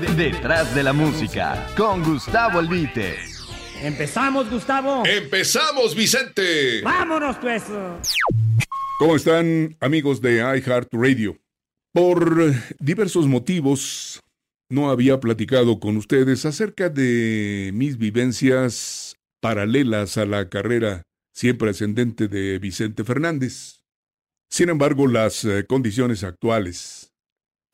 Detrás de la música, con Gustavo Albite. Empezamos, Gustavo. Empezamos, Vicente. Vámonos, pues. ¿Cómo están, amigos de iHeartRadio? Por diversos motivos, no había platicado con ustedes acerca de mis vivencias paralelas a la carrera siempre ascendente de Vicente Fernández. Sin embargo, las eh, condiciones actuales,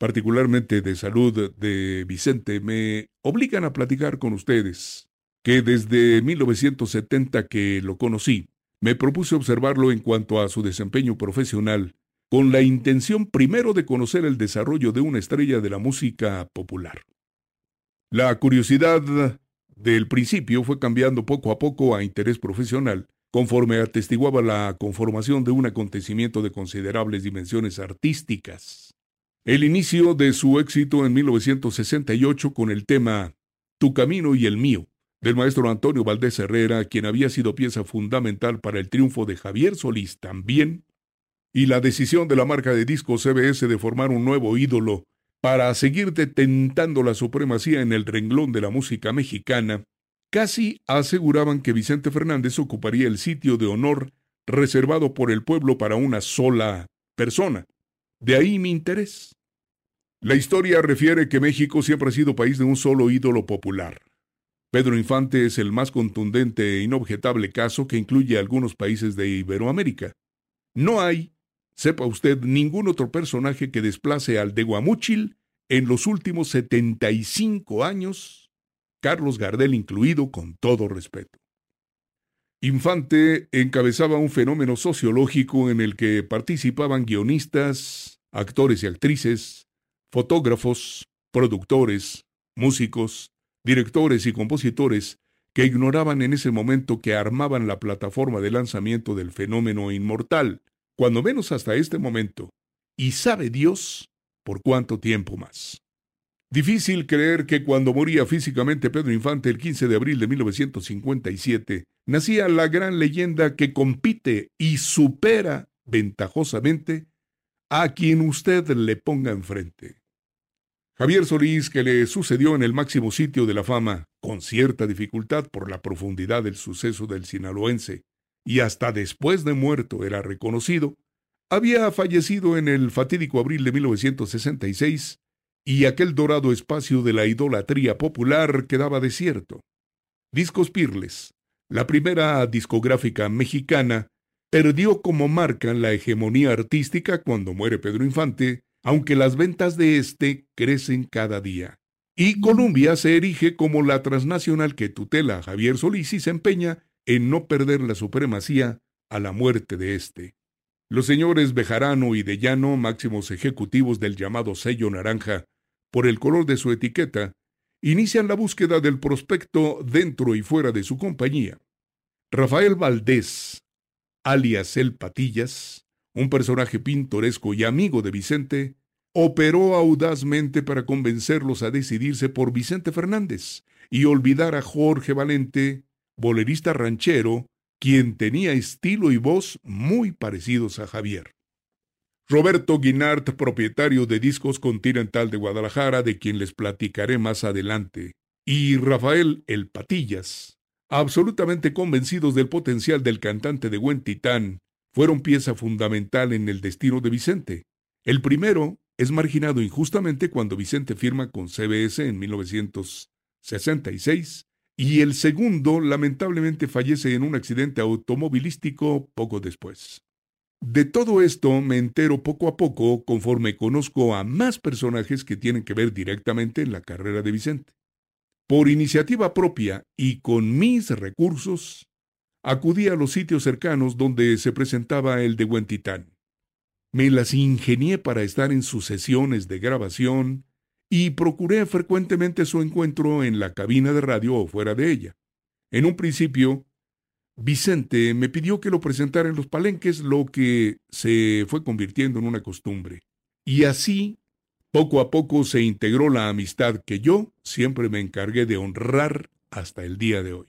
particularmente de salud de Vicente, me obligan a platicar con ustedes que desde 1970 que lo conocí, me propuse observarlo en cuanto a su desempeño profesional, con la intención primero de conocer el desarrollo de una estrella de la música popular. La curiosidad del principio fue cambiando poco a poco a interés profesional, conforme atestiguaba la conformación de un acontecimiento de considerables dimensiones artísticas. El inicio de su éxito en 1968 con el tema Tu camino y el mío, del maestro Antonio Valdés Herrera, quien había sido pieza fundamental para el triunfo de Javier Solís también, y la decisión de la marca de discos CBS de formar un nuevo ídolo para seguir detentando la supremacía en el renglón de la música mexicana, casi aseguraban que Vicente Fernández ocuparía el sitio de honor reservado por el pueblo para una sola persona. De ahí mi interés. La historia refiere que México siempre ha sido país de un solo ídolo popular. Pedro Infante es el más contundente e inobjetable caso que incluye algunos países de Iberoamérica. No hay, sepa usted, ningún otro personaje que desplace al de Guamúchil en los últimos 75 años, Carlos Gardel incluido con todo respeto. Infante encabezaba un fenómeno sociológico en el que participaban guionistas, actores y actrices, fotógrafos, productores, músicos, directores y compositores que ignoraban en ese momento que armaban la plataforma de lanzamiento del fenómeno inmortal, cuando menos hasta este momento, y sabe Dios por cuánto tiempo más. Difícil creer que cuando moría físicamente Pedro Infante el 15 de abril de 1957, nacía la gran leyenda que compite y supera ventajosamente a quien usted le ponga enfrente. Javier Solís, que le sucedió en el máximo sitio de la fama, con cierta dificultad por la profundidad del suceso del sinaloense, y hasta después de muerto era reconocido, había fallecido en el fatídico abril de 1966 y aquel dorado espacio de la idolatría popular quedaba desierto. Discos Pirles, la primera discográfica mexicana, perdió como marca la hegemonía artística cuando muere Pedro Infante aunque las ventas de este crecen cada día. Y Colombia se erige como la transnacional que tutela a Javier Solís y se empeña en no perder la supremacía a la muerte de este. Los señores Bejarano y de Llano, máximos ejecutivos del llamado sello naranja, por el color de su etiqueta, inician la búsqueda del prospecto dentro y fuera de su compañía. Rafael Valdés, alias El Patillas, un personaje pintoresco y amigo de Vicente, operó audazmente para convencerlos a decidirse por Vicente Fernández y olvidar a Jorge Valente, bolerista ranchero, quien tenía estilo y voz muy parecidos a Javier. Roberto Guinart, propietario de Discos Continental de Guadalajara, de quien les platicaré más adelante, y Rafael El Patillas, absolutamente convencidos del potencial del cantante de Buen Titán fueron pieza fundamental en el destino de Vicente. El primero es marginado injustamente cuando Vicente firma con CBS en 1966 y el segundo lamentablemente fallece en un accidente automovilístico poco después. De todo esto me entero poco a poco conforme conozco a más personajes que tienen que ver directamente en la carrera de Vicente. Por iniciativa propia y con mis recursos, acudí a los sitios cercanos donde se presentaba el de Huentitán. Me las ingenié para estar en sus sesiones de grabación y procuré frecuentemente su encuentro en la cabina de radio o fuera de ella. En un principio, Vicente me pidió que lo presentara en los palenques, lo que se fue convirtiendo en una costumbre. Y así, poco a poco se integró la amistad que yo siempre me encargué de honrar hasta el día de hoy.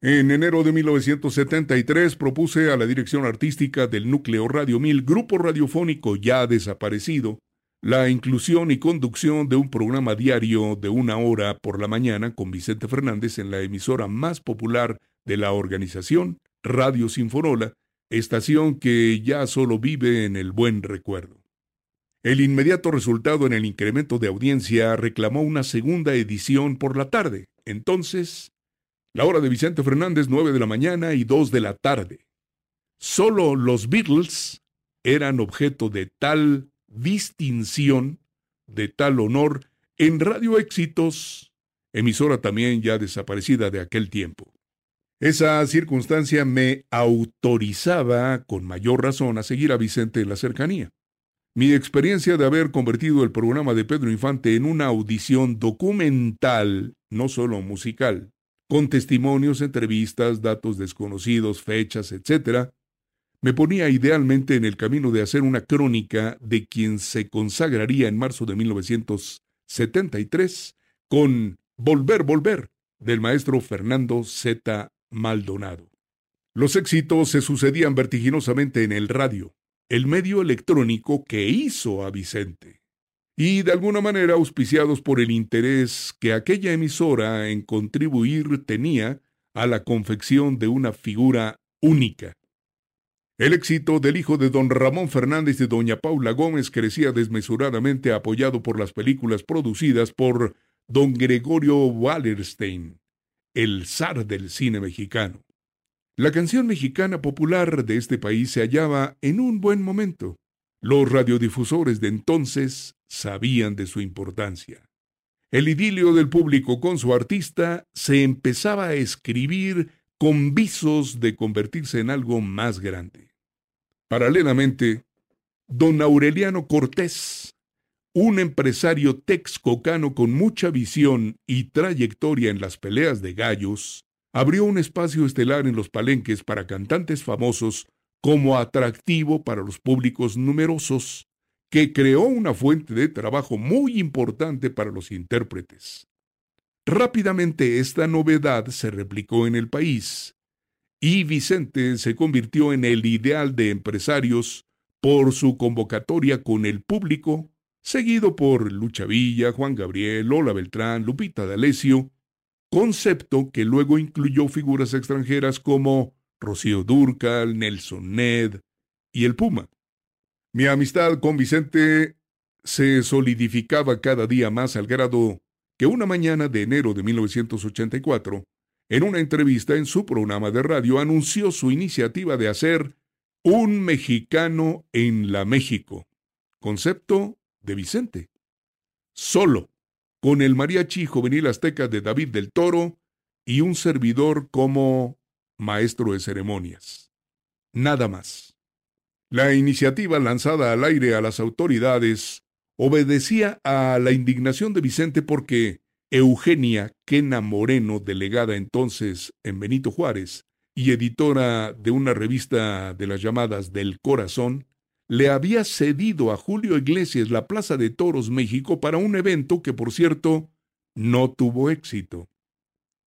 En enero de 1973 propuse a la dirección artística del Núcleo Radio 1000, grupo radiofónico ya desaparecido, la inclusión y conducción de un programa diario de una hora por la mañana con Vicente Fernández en la emisora más popular de la organización, Radio Sinforola, estación que ya solo vive en el buen recuerdo. El inmediato resultado en el incremento de audiencia reclamó una segunda edición por la tarde. Entonces, la hora de Vicente Fernández, 9 de la mañana y 2 de la tarde. Solo los Beatles eran objeto de tal distinción, de tal honor, en Radio Éxitos, emisora también ya desaparecida de aquel tiempo. Esa circunstancia me autorizaba con mayor razón a seguir a Vicente en la cercanía. Mi experiencia de haber convertido el programa de Pedro Infante en una audición documental, no solo musical, con testimonios, entrevistas, datos desconocidos, fechas, etc., me ponía idealmente en el camino de hacer una crónica de quien se consagraría en marzo de 1973 con Volver, Volver, del maestro Fernando Z. Maldonado. Los éxitos se sucedían vertiginosamente en el radio, el medio electrónico que hizo a Vicente, y de alguna manera auspiciados por el interés que aquella emisora en contribuir tenía a la confección de una figura única. El éxito del hijo de don Ramón Fernández y doña Paula Gómez crecía desmesuradamente apoyado por las películas producidas por don Gregorio Wallerstein, el zar del cine mexicano. La canción mexicana popular de este país se hallaba en un buen momento. Los radiodifusores de entonces sabían de su importancia. El idilio del público con su artista se empezaba a escribir con visos de convertirse en algo más grande. Paralelamente, don Aureliano Cortés, un empresario texcocano con mucha visión y trayectoria en las peleas de gallos, abrió un espacio estelar en los palenques para cantantes famosos como atractivo para los públicos numerosos, que creó una fuente de trabajo muy importante para los intérpretes. Rápidamente esta novedad se replicó en el país, y Vicente se convirtió en el ideal de empresarios por su convocatoria con el público, seguido por Lucha Villa, Juan Gabriel, Lola Beltrán, Lupita D'Alessio concepto que luego incluyó figuras extranjeras como Rocío Durcal, Nelson Ned y el Puma. Mi amistad con Vicente se solidificaba cada día más al grado que una mañana de enero de 1984, en una entrevista en su programa de radio, anunció su iniciativa de hacer un mexicano en la México, concepto de Vicente. Solo con el mariachi juvenil azteca de David del Toro y un servidor como maestro de ceremonias. Nada más. La iniciativa lanzada al aire a las autoridades obedecía a la indignación de Vicente porque Eugenia Quena Moreno, delegada entonces en Benito Juárez y editora de una revista de las llamadas del Corazón, le había cedido a Julio Iglesias la Plaza de Toros México para un evento que, por cierto, no tuvo éxito.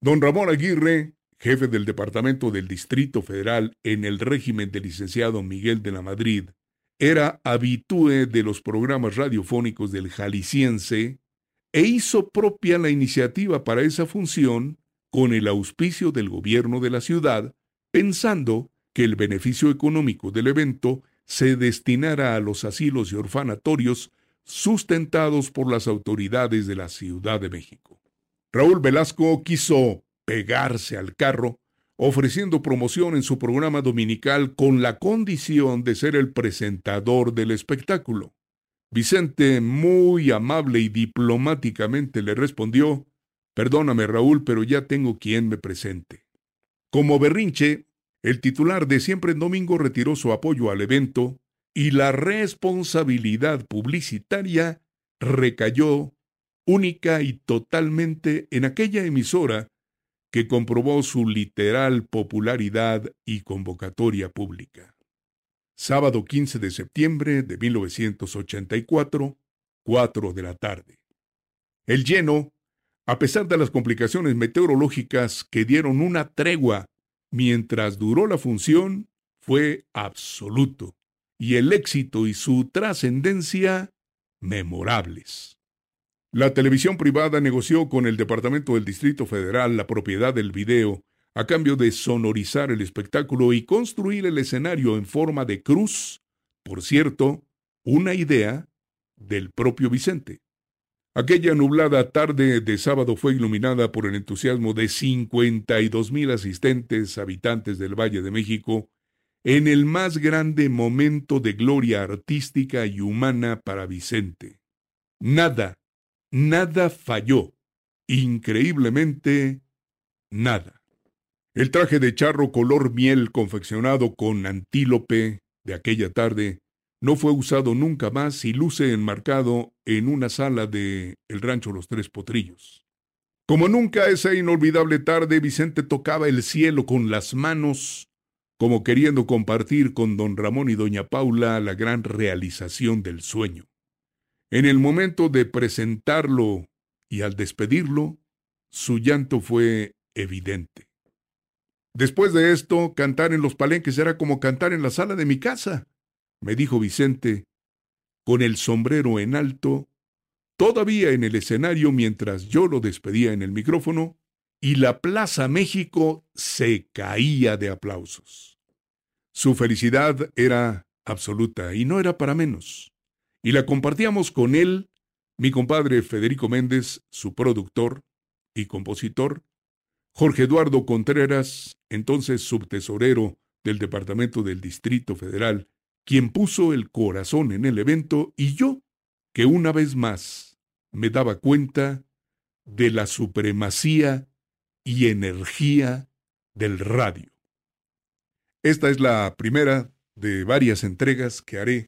Don Ramón Aguirre, jefe del Departamento del Distrito Federal en el régimen del licenciado Miguel de la Madrid, era habitúe de los programas radiofónicos del Jalisciense e hizo propia la iniciativa para esa función con el auspicio del gobierno de la ciudad, pensando que el beneficio económico del evento se destinara a los asilos y orfanatorios sustentados por las autoridades de la Ciudad de México. Raúl Velasco quiso pegarse al carro, ofreciendo promoción en su programa dominical con la condición de ser el presentador del espectáculo. Vicente, muy amable y diplomáticamente, le respondió Perdóname, Raúl, pero ya tengo quien me presente. Como berrinche, el titular de Siempre en Domingo retiró su apoyo al evento y la responsabilidad publicitaria recayó única y totalmente en aquella emisora que comprobó su literal popularidad y convocatoria pública. Sábado 15 de septiembre de 1984, 4 de la tarde. El lleno, a pesar de las complicaciones meteorológicas que dieron una tregua mientras duró la función, fue absoluto, y el éxito y su trascendencia memorables. La televisión privada negoció con el Departamento del Distrito Federal la propiedad del video a cambio de sonorizar el espectáculo y construir el escenario en forma de cruz, por cierto, una idea del propio Vicente. Aquella nublada tarde de sábado fue iluminada por el entusiasmo de 52 mil asistentes habitantes del Valle de México en el más grande momento de gloria artística y humana para Vicente. Nada, nada falló. Increíblemente, nada. El traje de charro color miel confeccionado con antílope de aquella tarde no fue usado nunca más y luce enmarcado en una sala de el rancho Los Tres Potrillos. Como nunca esa inolvidable tarde, Vicente tocaba el cielo con las manos, como queriendo compartir con don Ramón y doña Paula la gran realización del sueño. En el momento de presentarlo y al despedirlo, su llanto fue evidente. Después de esto, cantar en los palenques era como cantar en la sala de mi casa me dijo Vicente, con el sombrero en alto, todavía en el escenario mientras yo lo despedía en el micrófono, y la Plaza México se caía de aplausos. Su felicidad era absoluta y no era para menos, y la compartíamos con él, mi compadre Federico Méndez, su productor y compositor, Jorge Eduardo Contreras, entonces subtesorero del Departamento del Distrito Federal quien puso el corazón en el evento, y yo, que una vez más me daba cuenta de la supremacía y energía del radio. Esta es la primera de varias entregas que haré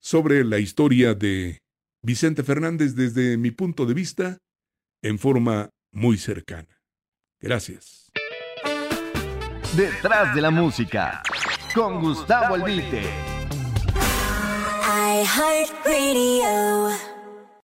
sobre la historia de Vicente Fernández desde mi punto de vista en forma muy cercana. Gracias. Detrás de la música, con Gustavo Albite. iHeartRadio.